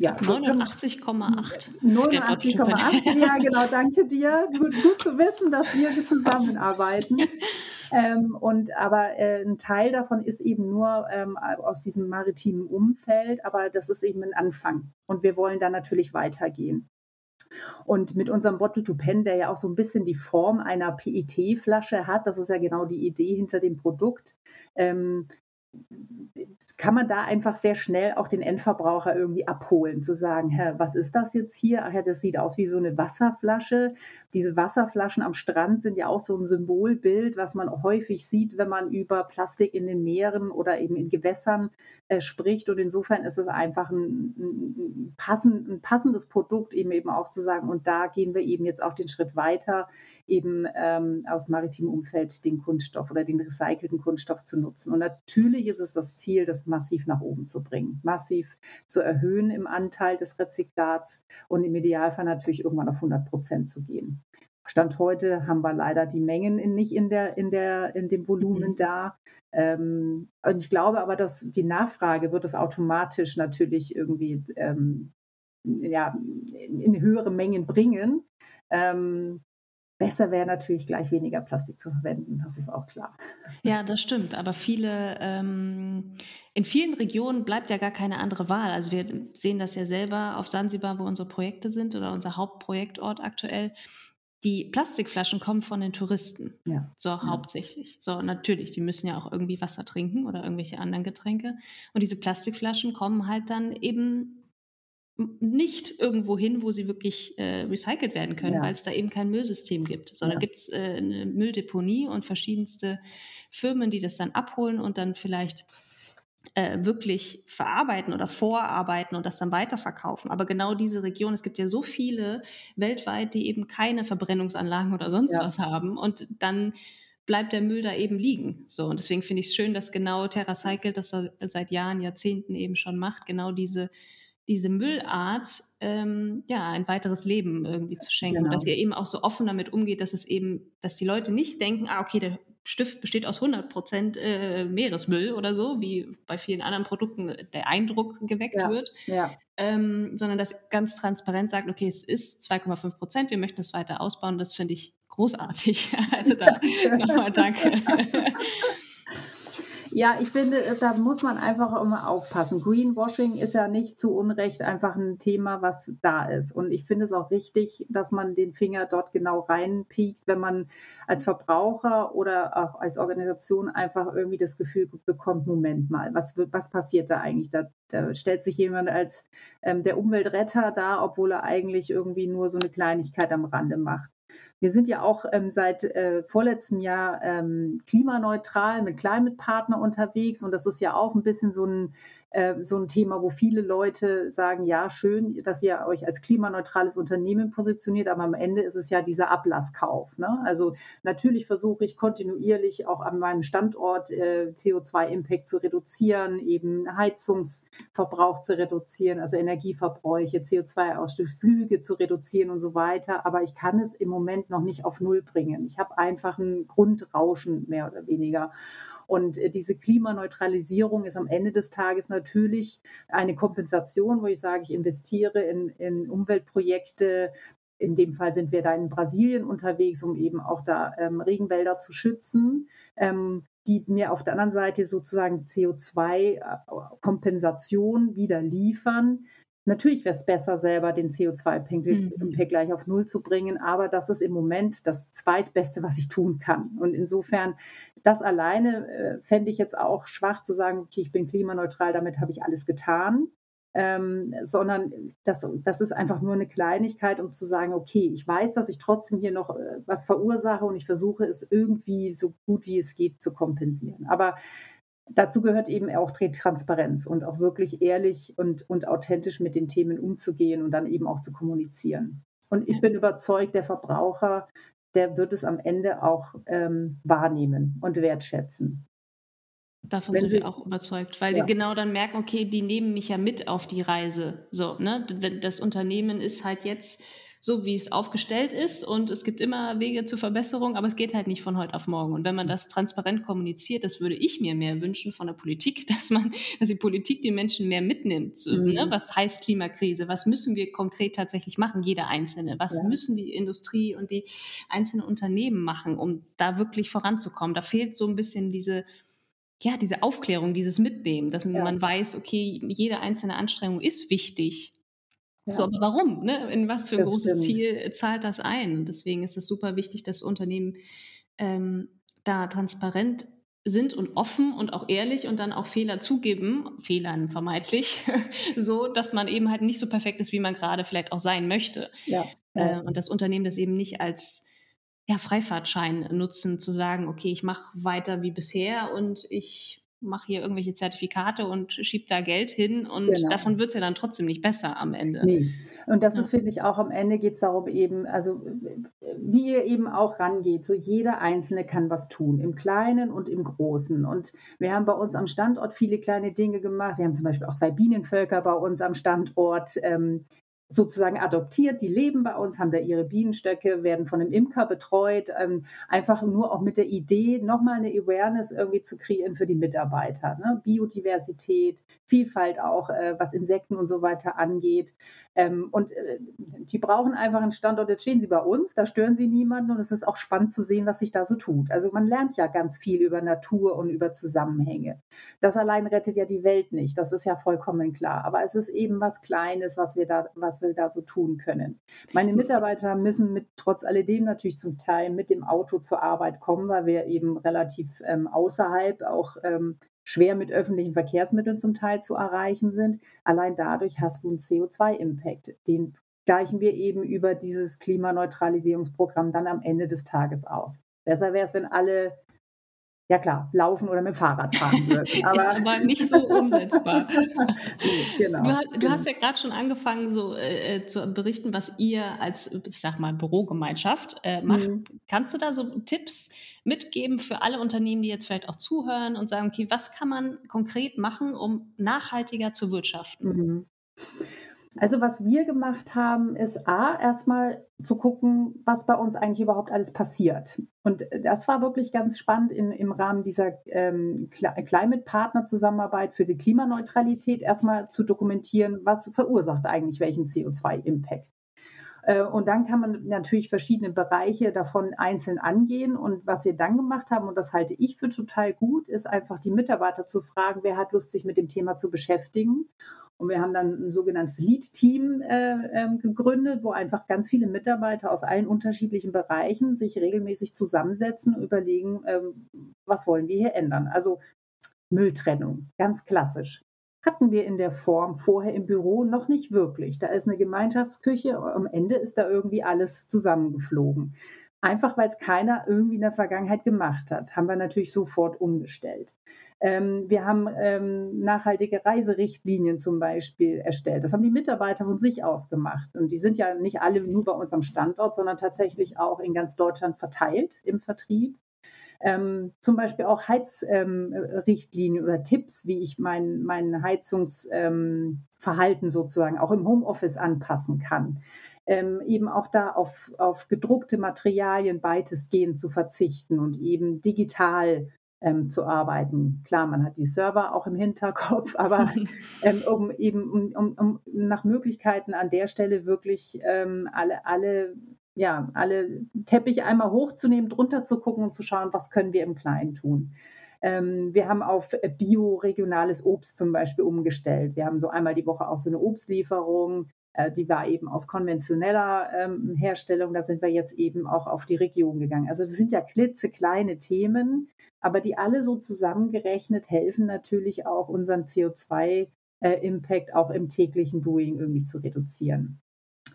Ja, 89,8. 89,8, ja, genau, danke dir. Gut, gut, zu wissen, dass wir zusammenarbeiten. <laughs> ähm, und aber äh, ein Teil davon ist eben nur ähm, aus diesem maritimen Umfeld, aber das ist eben ein Anfang. Und wir wollen dann natürlich weitergehen. Und mit unserem Bottle to Pen, der ja auch so ein bisschen die Form einer PET-Flasche hat, das ist ja genau die Idee hinter dem Produkt, ähm, kann man da einfach sehr schnell auch den Endverbraucher irgendwie abholen, zu sagen, Hä, was ist das jetzt hier? Ach ja, das sieht aus wie so eine Wasserflasche. Diese Wasserflaschen am Strand sind ja auch so ein Symbolbild, was man häufig sieht, wenn man über Plastik in den Meeren oder eben in Gewässern äh, spricht. Und insofern ist es einfach ein, ein, passend, ein passendes Produkt, eben eben auch zu sagen, und da gehen wir eben jetzt auch den Schritt weiter, eben ähm, aus maritimem Umfeld den Kunststoff oder den recycelten Kunststoff zu nutzen. Und natürlich ist es das Ziel, das massiv nach oben zu bringen, massiv zu erhöhen im Anteil des Rezyklats und im Idealfall natürlich irgendwann auf 100 Prozent zu gehen. Stand heute haben wir leider die Mengen in, nicht in, der, in, der, in dem Volumen mhm. da. Ähm, und ich glaube aber, dass die Nachfrage wird es automatisch natürlich irgendwie ähm, ja, in, in höhere Mengen bringen. Ähm, Besser wäre natürlich gleich weniger Plastik zu verwenden, das ist auch klar. Ja, das stimmt. Aber viele, ähm, in vielen Regionen bleibt ja gar keine andere Wahl. Also wir sehen das ja selber auf Sansibar, wo unsere Projekte sind oder unser Hauptprojektort aktuell. Die Plastikflaschen kommen von den Touristen. Ja. So ja. hauptsächlich. So, natürlich, die müssen ja auch irgendwie Wasser trinken oder irgendwelche anderen Getränke. Und diese Plastikflaschen kommen halt dann eben nicht irgendwo hin, wo sie wirklich äh, recycelt werden können, ja. weil es da eben kein Müllsystem gibt, sondern ja. gibt es äh, eine Mülldeponie und verschiedenste Firmen, die das dann abholen und dann vielleicht äh, wirklich verarbeiten oder vorarbeiten und das dann weiterverkaufen. Aber genau diese Region, es gibt ja so viele weltweit, die eben keine Verbrennungsanlagen oder sonst ja. was haben und dann bleibt der Müll da eben liegen. So, und deswegen finde ich es schön, dass genau TerraCycle das seit Jahren, Jahrzehnten eben schon macht, genau diese diese Müllart ähm, ja ein weiteres Leben irgendwie zu schenken. Genau. Dass ihr eben auch so offen damit umgeht, dass es eben, dass die Leute nicht denken, ah, okay, der Stift besteht aus 100 Prozent äh, Meeresmüll oder so, wie bei vielen anderen Produkten der Eindruck geweckt ja. wird, ja. Ähm, sondern dass ganz transparent sagt, okay, es ist 2,5 Prozent, wir möchten es weiter ausbauen. Das finde ich großartig. <laughs> Also da <laughs> nochmal danke. Ja, ich finde, da muss man einfach immer aufpassen. Greenwashing ist ja nicht zu Unrecht einfach ein Thema, was da ist. Und ich finde es auch richtig, dass man den Finger dort genau reinpiekt, wenn man als Verbraucher oder auch als Organisation einfach irgendwie das Gefühl bekommt, Moment mal, was, was passiert da eigentlich? Da, da stellt sich jemand als ähm, der Umweltretter da, obwohl er eigentlich irgendwie nur so eine Kleinigkeit am Rande macht. Wir sind ja auch ähm, seit äh, vorletztem Jahr ähm, klimaneutral mit Climate Partner unterwegs und das ist ja auch ein bisschen so ein äh, so ein Thema, wo viele Leute sagen, ja, schön, dass ihr euch als klimaneutrales Unternehmen positioniert, aber am Ende ist es ja dieser Ablasskauf. Ne? Also natürlich versuche ich kontinuierlich auch an meinem Standort äh, CO2-Impact zu reduzieren, eben Heizungsverbrauch zu reduzieren, also Energieverbräuche, CO2-Ausstoß, Flüge zu reduzieren und so weiter. Aber ich kann es im Moment noch nicht auf Null bringen. Ich habe einfach ein Grundrauschen mehr oder weniger. Und äh, diese Klimaneutralisierung ist am Ende des Tages natürlich eine Kompensation, wo ich sage, ich investiere in, in Umweltprojekte, in dem Fall sind wir da in Brasilien unterwegs, um eben auch da ähm, Regenwälder zu schützen, ähm, die mir auf der anderen Seite sozusagen CO2-Kompensation wieder liefern, Natürlich wäre es besser, selber den CO2-Pegel mhm. gleich auf Null zu bringen, aber das ist im Moment das Zweitbeste, was ich tun kann. Und insofern, das alleine äh, fände ich jetzt auch schwach zu sagen, okay, ich bin klimaneutral, damit habe ich alles getan. Ähm, sondern das, das ist einfach nur eine Kleinigkeit, um zu sagen, okay, ich weiß, dass ich trotzdem hier noch äh, was verursache und ich versuche es irgendwie so gut wie es geht zu kompensieren. Aber dazu gehört eben auch Transparenz und auch wirklich ehrlich und, und authentisch mit den Themen umzugehen und dann eben auch zu kommunizieren. Und ich bin überzeugt, der Verbraucher der wird es am Ende auch ähm, wahrnehmen und wertschätzen. Davon Wenn sind wir auch überzeugt, weil ja. die genau dann merken, okay, die nehmen mich ja mit auf die Reise. So, ne? Das Unternehmen ist halt jetzt so, wie es aufgestellt ist und es gibt immer Wege zur Verbesserung, aber es geht halt nicht von heute auf morgen. Und wenn man das transparent kommuniziert, das würde ich mir mehr wünschen von der Politik, <laughs> dass man, dass die Politik die Menschen mehr mitnimmt. Ne? Mhm. Ne? Was heißt Klimakrise? Was müssen wir konkret tatsächlich machen, jeder Einzelne? Was ja. müssen die Industrie und die einzelnen Unternehmen machen, um da wirklich voranzukommen? Da fehlt so ein bisschen diese ja, diese Aufklärung, dieses Mitnehmen, dass ja. man weiß, okay, jede einzelne Anstrengung ist wichtig. Ja. So, aber warum? Ne? In was für ein das großes stimmt. Ziel zahlt das ein? Und deswegen ist es super wichtig, dass Unternehmen ähm, da transparent sind und offen und auch ehrlich und dann auch Fehler zugeben, Fehlern vermeintlich, <laughs> so dass man eben halt nicht so perfekt ist, wie man gerade vielleicht auch sein möchte. Ja. Äh, und das Unternehmen das eben nicht als ja, Freifahrtschein nutzen, zu sagen, okay, ich mache weiter wie bisher und ich mache hier irgendwelche Zertifikate und schiebe da Geld hin und genau. davon wird es ja dann trotzdem nicht besser am Ende. Nee. Und das ja. ist, finde ich, auch am Ende geht es darum eben, also wie ihr eben auch rangeht, so jeder Einzelne kann was tun, im Kleinen und im Großen. Und wir haben bei uns am Standort viele kleine Dinge gemacht. Wir haben zum Beispiel auch zwei Bienenvölker bei uns am Standort. Ähm, sozusagen adoptiert, die leben bei uns, haben da ihre Bienenstöcke, werden von einem Imker betreut, ähm, einfach nur auch mit der Idee, nochmal eine Awareness irgendwie zu kreieren für die Mitarbeiter. Ne? Biodiversität, Vielfalt auch, äh, was Insekten und so weiter angeht. Ähm, und äh, die brauchen einfach einen Standort, jetzt stehen sie bei uns, da stören sie niemanden und es ist auch spannend zu sehen, was sich da so tut. Also man lernt ja ganz viel über Natur und über Zusammenhänge. Das allein rettet ja die Welt nicht, das ist ja vollkommen klar. Aber es ist eben was Kleines, was wir da, was wir da so tun können. Meine Mitarbeiter müssen mit trotz alledem natürlich zum Teil mit dem Auto zur Arbeit kommen, weil wir eben relativ ähm, außerhalb auch ähm, schwer mit öffentlichen Verkehrsmitteln zum Teil zu erreichen sind. Allein dadurch hast du einen CO2-Impact. Den gleichen wir eben über dieses Klimaneutralisierungsprogramm dann am Ende des Tages aus. Besser wäre es, wenn alle ja klar, laufen oder mit dem Fahrrad fahren würden. <laughs> Aber ist aber nicht so umsetzbar. <laughs> genau. Du, du, hast ja gerade schon angefangen, so äh, äh, zu berichten, was ihr als, ich sag mal, Bürogemeinschaft äh, macht. Mhm. Kannst du da so Tipps mitgeben für alle Unternehmen, die jetzt vielleicht auch zuhören und sagen, okay, was kann man konkret machen, um nachhaltiger zu wirtschaften? Mhm. Also was wir gemacht haben, ist A, erstmal zu gucken, was bei uns eigentlich überhaupt alles passiert. Und das war wirklich ganz spannend in, im Rahmen dieser ähm, Climate Partner Zusammenarbeit für die Klimaneutralität erstmal zu dokumentieren, was verursacht eigentlich welchen CO2-Impact. Äh, und dann kann man natürlich verschiedene Bereiche davon einzeln angehen. Und was wir dann gemacht haben, und das halte ich für total gut, ist einfach die Mitarbeiter zu fragen, wer hat Lust, sich mit dem Thema zu beschäftigen. Und wir haben dann ein sogenanntes Lead-Team äh, äh, gegründet, wo einfach ganz viele Mitarbeiter aus allen unterschiedlichen Bereichen sich regelmäßig zusammensetzen und überlegen, ähm, was wollen wir hier ändern. Also Mülltrennung, ganz klassisch. Hatten wir in der Form vorher im Büro noch nicht wirklich. Da ist eine Gemeinschaftsküche, am Ende ist da irgendwie alles zusammengeflogen. Einfach weil es keiner irgendwie in der Vergangenheit gemacht hat, haben wir natürlich sofort umgestellt. Ähm, wir haben ähm, nachhaltige Reiserichtlinien zum Beispiel erstellt. Das haben die Mitarbeiter von sich aus gemacht. Und die sind ja nicht alle nur bei uns am Standort, sondern tatsächlich auch in ganz Deutschland verteilt im Vertrieb. Ähm, zum Beispiel auch Heizrichtlinien ähm, oder Tipps, wie ich mein, mein Heizungsverhalten ähm, sozusagen auch im Homeoffice anpassen kann. Ähm, eben auch da auf, auf gedruckte Materialien weitestgehend zu verzichten und eben digital ähm, zu arbeiten. Klar, man hat die Server auch im Hinterkopf, aber <laughs> ähm, um eben um, um, um, nach Möglichkeiten an der Stelle wirklich ähm, alle, alle, ja, alle Teppiche einmal hochzunehmen, drunter zu gucken und zu schauen, was können wir im Kleinen tun. Ähm, wir haben auf bioregionales Obst zum Beispiel umgestellt. Wir haben so einmal die Woche auch so eine Obstlieferung. Äh, die war eben aus konventioneller ähm, Herstellung. Da sind wir jetzt eben auch auf die Region gegangen. Also das sind ja klitzekleine Themen, aber die alle so zusammengerechnet helfen natürlich auch unseren CO2-Impact äh, auch im täglichen Doing irgendwie zu reduzieren.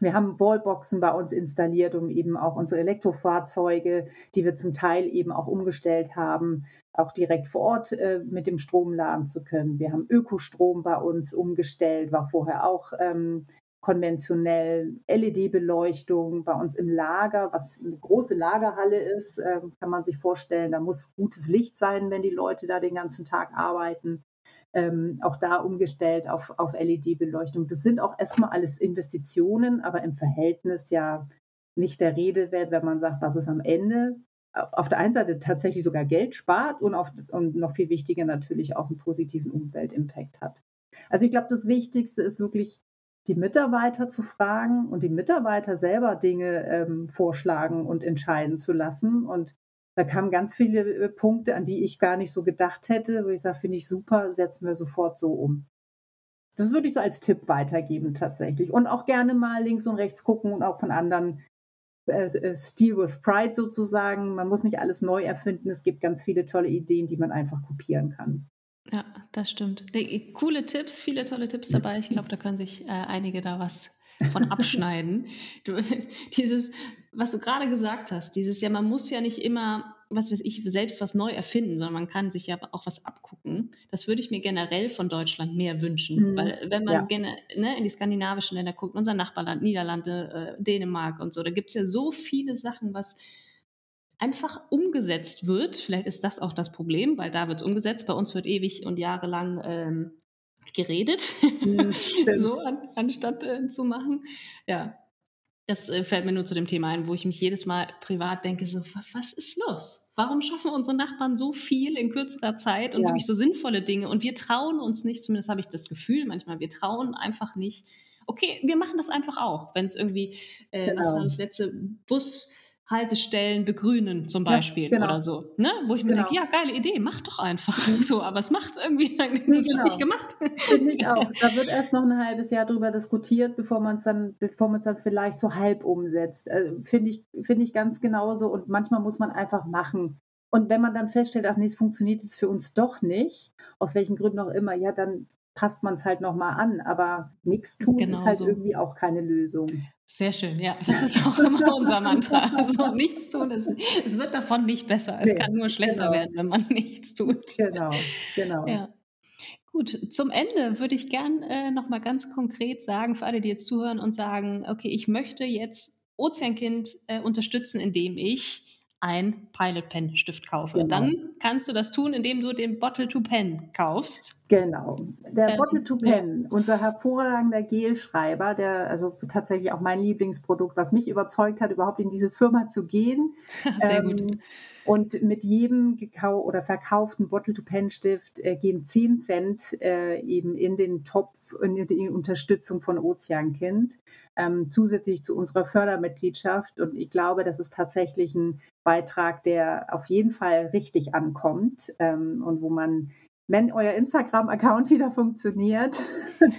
Wir haben Wallboxen bei uns installiert, um eben auch unsere Elektrofahrzeuge, die wir zum Teil eben auch umgestellt haben, auch direkt vor Ort äh, mit dem Strom laden zu können. Wir haben Ökostrom bei uns umgestellt, war vorher auch ähm, konventionell, LED-Beleuchtung bei uns im Lager, was eine große Lagerhalle ist, äh, kann man sich vorstellen, da muss gutes Licht sein, wenn die Leute da den ganzen Tag arbeiten. Ähm, auch da umgestellt auf, auf LED-Beleuchtung. Das sind auch erstmal alles Investitionen, aber im Verhältnis ja nicht der Rede wert, wenn man sagt, dass es am Ende auf der einen Seite tatsächlich sogar Geld spart und, auf, und noch viel wichtiger natürlich auch einen positiven Umweltimpact hat. Also ich glaube, das Wichtigste ist wirklich die Mitarbeiter zu fragen und die Mitarbeiter selber Dinge ähm, vorschlagen und entscheiden zu lassen. Und da kamen ganz viele äh, Punkte, an die ich gar nicht so gedacht hätte, wo ich sage, finde ich super, setzen wir sofort so um. Das würde ich so als Tipp weitergeben tatsächlich. Und auch gerne mal links und rechts gucken und auch von anderen äh, äh, Steal with Pride sozusagen. Man muss nicht alles neu erfinden. Es gibt ganz viele tolle Ideen, die man einfach kopieren kann. Ja, das stimmt. Coole Tipps, viele tolle Tipps dabei. Ich glaube, da können sich äh, einige da was von <laughs> abschneiden. Du, <laughs> dieses, was du gerade gesagt hast, dieses ja, man muss ja nicht immer, was weiß ich, selbst was neu erfinden, sondern man kann sich ja auch was abgucken. Das würde ich mir generell von Deutschland mehr wünschen. Mhm. Weil wenn man ja. ne, in die skandinavischen Länder guckt, unser Nachbarland, Niederlande, äh, Dänemark und so, da gibt es ja so viele Sachen, was einfach umgesetzt wird. Vielleicht ist das auch das Problem, weil da wird es umgesetzt. Bei uns wird ewig und jahrelang ähm, geredet, mhm, <laughs> so an, anstatt äh, zu machen. Ja, das äh, fällt mir nur zu dem Thema ein, wo ich mich jedes Mal privat denke, so, was ist los? Warum schaffen unsere Nachbarn so viel in kürzerer Zeit und ja. wirklich so sinnvolle Dinge und wir trauen uns nicht, zumindest habe ich das Gefühl manchmal, wir trauen einfach nicht, okay, wir machen das einfach auch, wenn es irgendwie, äh, genau. was war das letzte, Bus, Haltestellen begrünen zum Beispiel ja, genau. oder so. Ne? Wo ich mir genau. denke, ja, geile Idee, mach doch einfach <laughs> so, aber es macht irgendwie, <laughs> das genau. wird nicht gemacht. Finde ich auch. <laughs> Da wird erst noch ein halbes Jahr drüber diskutiert, bevor man es dann, bevor man es dann vielleicht so halb umsetzt. Also, Finde ich, finde ich ganz genauso und manchmal muss man einfach machen. Und wenn man dann feststellt, ach nee, es funktioniert jetzt für uns doch nicht, aus welchen Gründen auch immer, ja, dann passt man es halt nochmal an. Aber nichts tun genau ist halt so. irgendwie auch keine Lösung. Sehr schön, ja. Das ist auch immer unser Mantra. <laughs> Also nichts tun, es, es wird davon nicht besser. Es nee, kann nur schlechter genau. werden, wenn man nichts tut. Genau, genau. Ja. Gut, zum Ende würde ich gern äh, nochmal ganz konkret sagen, für alle, die jetzt zuhören und sagen, okay, ich möchte jetzt Ozeankind äh, unterstützen, indem ich ein Pilot Pen Stift kaufe. Genau. Dann kannst du das tun, indem du den Bottle to Pen kaufst. Genau. Der ähm, Bottle to Pen, ja. unser hervorragender Gelschreiber, der also tatsächlich auch mein Lieblingsprodukt, was mich überzeugt hat, überhaupt in diese Firma zu gehen. <laughs> Sehr ähm, gut. Und mit jedem gekau oder verkauften Bottle-to-Pen-Stift äh, gehen 10 Cent äh, eben in den Topf, in die Unterstützung von Ozeankind, ähm, zusätzlich zu unserer Fördermitgliedschaft. Und ich glaube, das ist tatsächlich ein Beitrag, der auf jeden Fall richtig ankommt ähm, und wo man wenn euer Instagram-Account wieder funktioniert.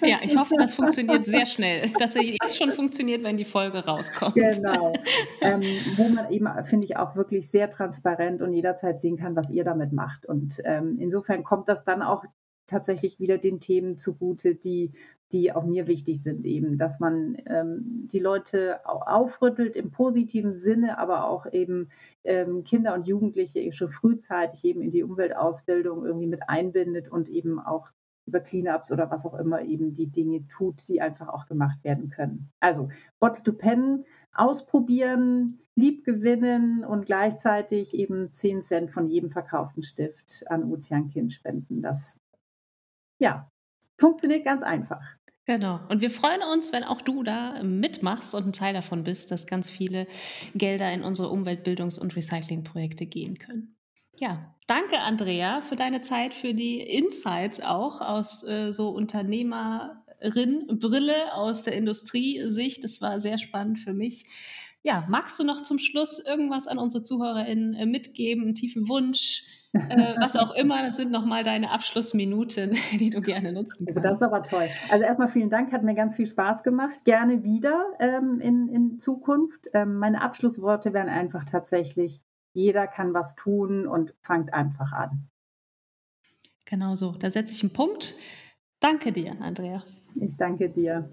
Ja, ich hoffe, das funktioniert sehr <laughs> schnell, dass er jetzt schon funktioniert, wenn die Folge rauskommt. Genau. <laughs> Ähm, wo man eben, finde ich, auch wirklich sehr transparent und jederzeit sehen kann, was ihr damit macht. Und ähm, insofern kommt das dann auch tatsächlich wieder den Themen zugute, die die auch mir wichtig sind, eben, dass man ähm, die Leute aufrüttelt im positiven Sinne, aber auch eben ähm, Kinder und Jugendliche schon frühzeitig eben in die Umweltausbildung irgendwie mit einbindet und eben auch über Cleanups oder was auch immer eben die Dinge tut, die einfach auch gemacht werden können. Also Bottle to Pen ausprobieren, lieb gewinnen und gleichzeitig eben 10 Cent von jedem verkauften Stift an Ozeankind spenden. Das ja, funktioniert ganz einfach. Genau. Und wir freuen uns, wenn auch du da mitmachst und ein Teil davon bist, dass ganz viele Gelder in unsere Umweltbildungs- und Recyclingprojekte gehen können. Ja, danke Andrea für deine Zeit, für die Insights auch aus äh, so Unternehmerin-Brille aus der Industriesicht. Das war sehr spannend für mich. Ja, magst du noch zum Schluss irgendwas an unsere ZuhörerInnen äh, mitgeben, einen tiefen Wunsch? Äh, was auch immer, das sind nochmal deine Abschlussminuten, <laughs> die du gerne nutzen kannst. Das ist aber toll. Also erstmal vielen Dank, hat mir ganz viel Spaß gemacht. Gerne wieder ähm, in, in Zukunft. Ähm, meine Abschlussworte wären einfach tatsächlich, jeder kann was tun und fangt einfach an. Genau so, da setze ich einen Punkt. Danke dir, Andrea. Ich danke dir.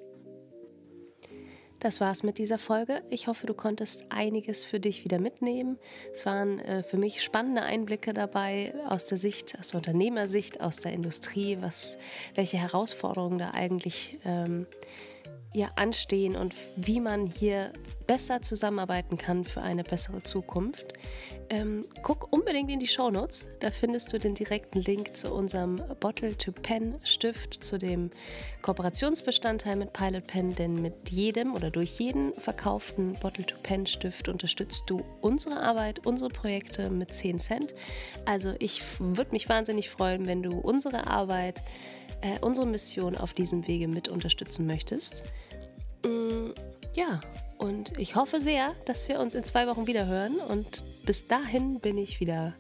Das war's mit dieser Folge. Ich hoffe, du konntest einiges für dich wieder mitnehmen. Es waren äh, für mich spannende Einblicke dabei aus der Sicht, aus der Unternehmersicht, aus der Industrie, was, welche Herausforderungen da eigentlich ähm, ja anstehen und wie man hier besser zusammenarbeiten kann für eine bessere Zukunft. Ähm, guck unbedingt in die Show Notes. Da findest du den direkten Link zu unserem Bottle to Pen Stift, zu dem Kooperationsbestandteil mit Pilot Pen. Denn mit jedem oder durch jeden verkauften Bottle to Pen Stift unterstützt du unsere Arbeit, unsere Projekte mit 10 Cent. Also ich würde mich wahnsinnig freuen, wenn du unsere Arbeit äh, unsere Mission auf diesem Wege mit unterstützen möchtest. Mm, ja, und ich hoffe sehr, dass wir uns in zwei Wochen wieder hören. Und bis dahin bin ich wieder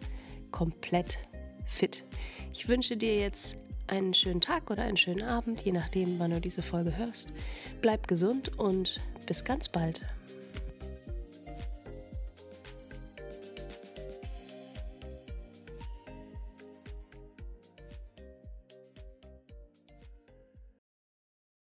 komplett fit. Ich wünsche dir jetzt einen schönen Tag oder einen schönen Abend, je nachdem, wann du diese Folge hörst. Bleib gesund und bis ganz bald.